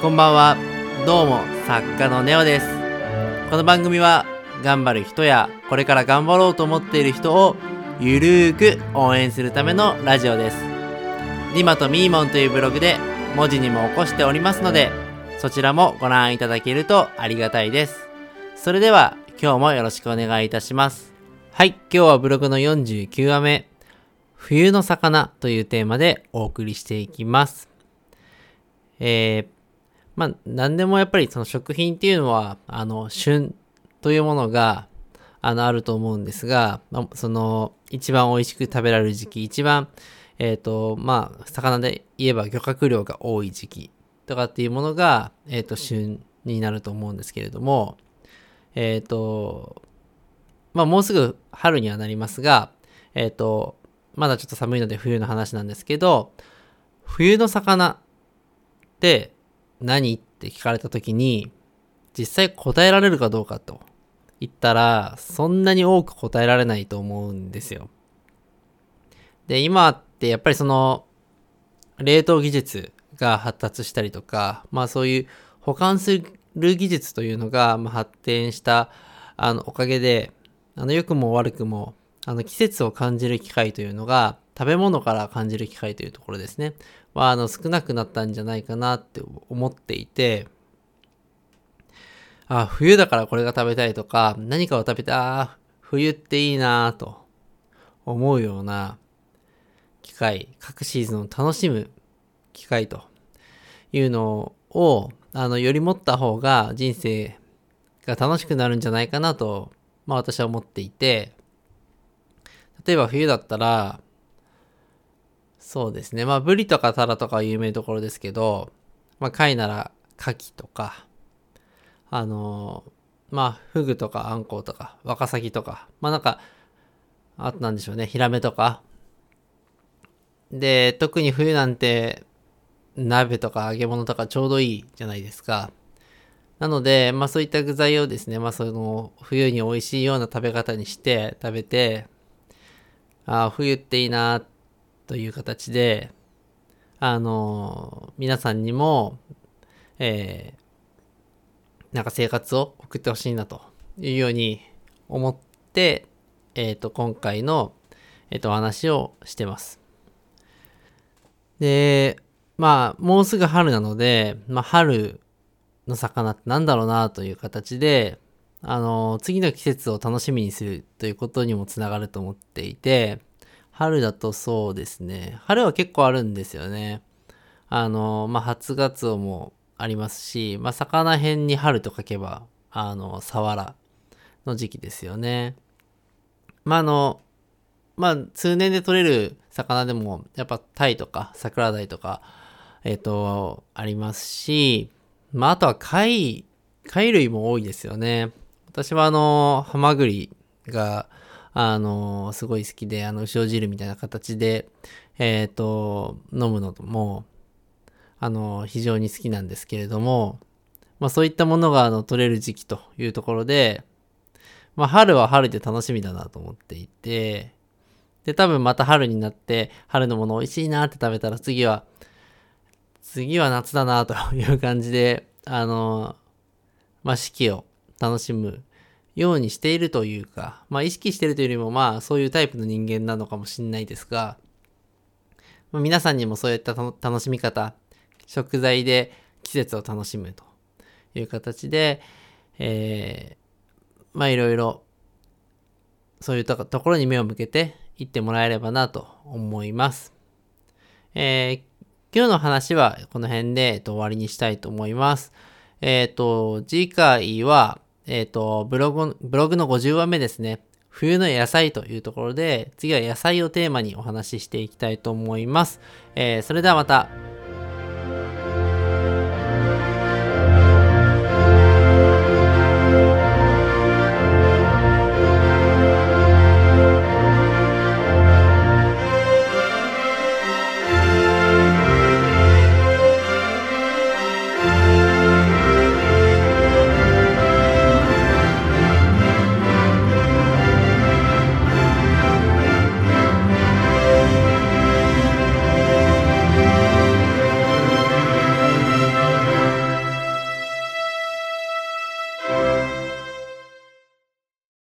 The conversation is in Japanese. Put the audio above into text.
こんばんは。どうも、作家のネオです。この番組は、頑張る人や、これから頑張ろうと思っている人を、ゆるーく応援するためのラジオです。リマとミーモンというブログで、文字にも起こしておりますので、そちらもご覧いただけるとありがたいです。それでは、今日もよろしくお願いいたします。はい、今日はブログの49話目、冬の魚というテーマでお送りしていきます。えー、まあ、何でもやっぱりその食品っていうのは、あの、旬というものが、あの、あると思うんですが、まあ、その、一番美味しく食べられる時期、一番、えっ、と、まあ、魚で言えば漁獲量が多い時期とかっていうものが、えっ、と、旬になると思うんですけれども、えっ、と、まあ、もうすぐ春にはなりますが、えっ、と、まだちょっと寒いので冬の話なんですけど、冬の魚って何？って聞かれた時に、実際答えられるかどうかと言ったら、そんなに多く答えられないと思うんですよ。で、今ってやっぱりその、冷凍技術が発達したりとか、まあそういう保管する技術というのが発展したあのおかげで、あの良くも悪くもあの季節を感じる機会というのが食べ物から感じる機会というところですね。はあの少なくなったんじゃないかなって思っていて、あ、冬だからこれが食べたいとか、何かを食べた、あ、冬っていいなと思うような機会、各シーズンを楽しむ機会というのを、あの、より持った方が人生が楽しくなるんじゃないかなと、まあ私は思っていて、例えば冬だったら、そうですね。まあ、ブリとかタラとか有名どころですけど、まあ、貝なら牡蠣とか、あのー、まあ、フグとかアンコウとか、ワカサギとか、まあなんか、あとなんでしょうね、ヒラメとか。で、特に冬なんて、鍋とか揚げ物とかちょうどいいじゃないですか。なので、まあそういった具材をですね、まあその冬に美味しいような食べ方にして食べて、ああ、冬っていいなという形で、あの、皆さんにも、えー、なんか生活を送ってほしいなというように思って、えっ、と、今回の、えっ、と、お話をしてます。で、まあ、もうすぐ春なので、まあ、春の魚ってなんだろうなという形で、あの、次の季節を楽しみにするということにもつながると思っていて、春だとそうですね。春は結構あるんですよね。あの、まあ、初ガツオもありますし、まあ、魚辺に春と書けば、あの、サワラの時期ですよね。まあ、あの、まあ、通年で取れる魚でも、やっぱタイとか桜鯛とか、えっ、と、ありますし、まあ、あとは貝、貝類も多いですよね。私はあの、ハマグリが、あの、すごい好きで、あの、塩汁みたいな形で、えっ、と、飲むのも、あの、非常に好きなんですけれども、まあそういったものが、あの、取れる時期というところで、まあ春は春で楽しみだなと思っていて、で、多分また春になって、春のもの美味しいなって食べたら次は、次は夏だなという感じで、あの、まあ四季を楽しむようにしているというか、まあ意識してるというよりもまあそういうタイプの人間なのかもしれないですが、まあ、皆さんにもそういった楽しみ方、食材で季節を楽しむという形で、えー、まあいろいろそういうところに目を向けていってもらえればなと思います。えー、今日の話はこの辺で、えっと、終わりにしたいと思います。えっ、ー、と、次回は、えっ、ー、と、ブログ、ブログの50話目ですね。冬の野菜というところで、次は野菜をテーマにお話ししていきたいと思います。えー、それではまた。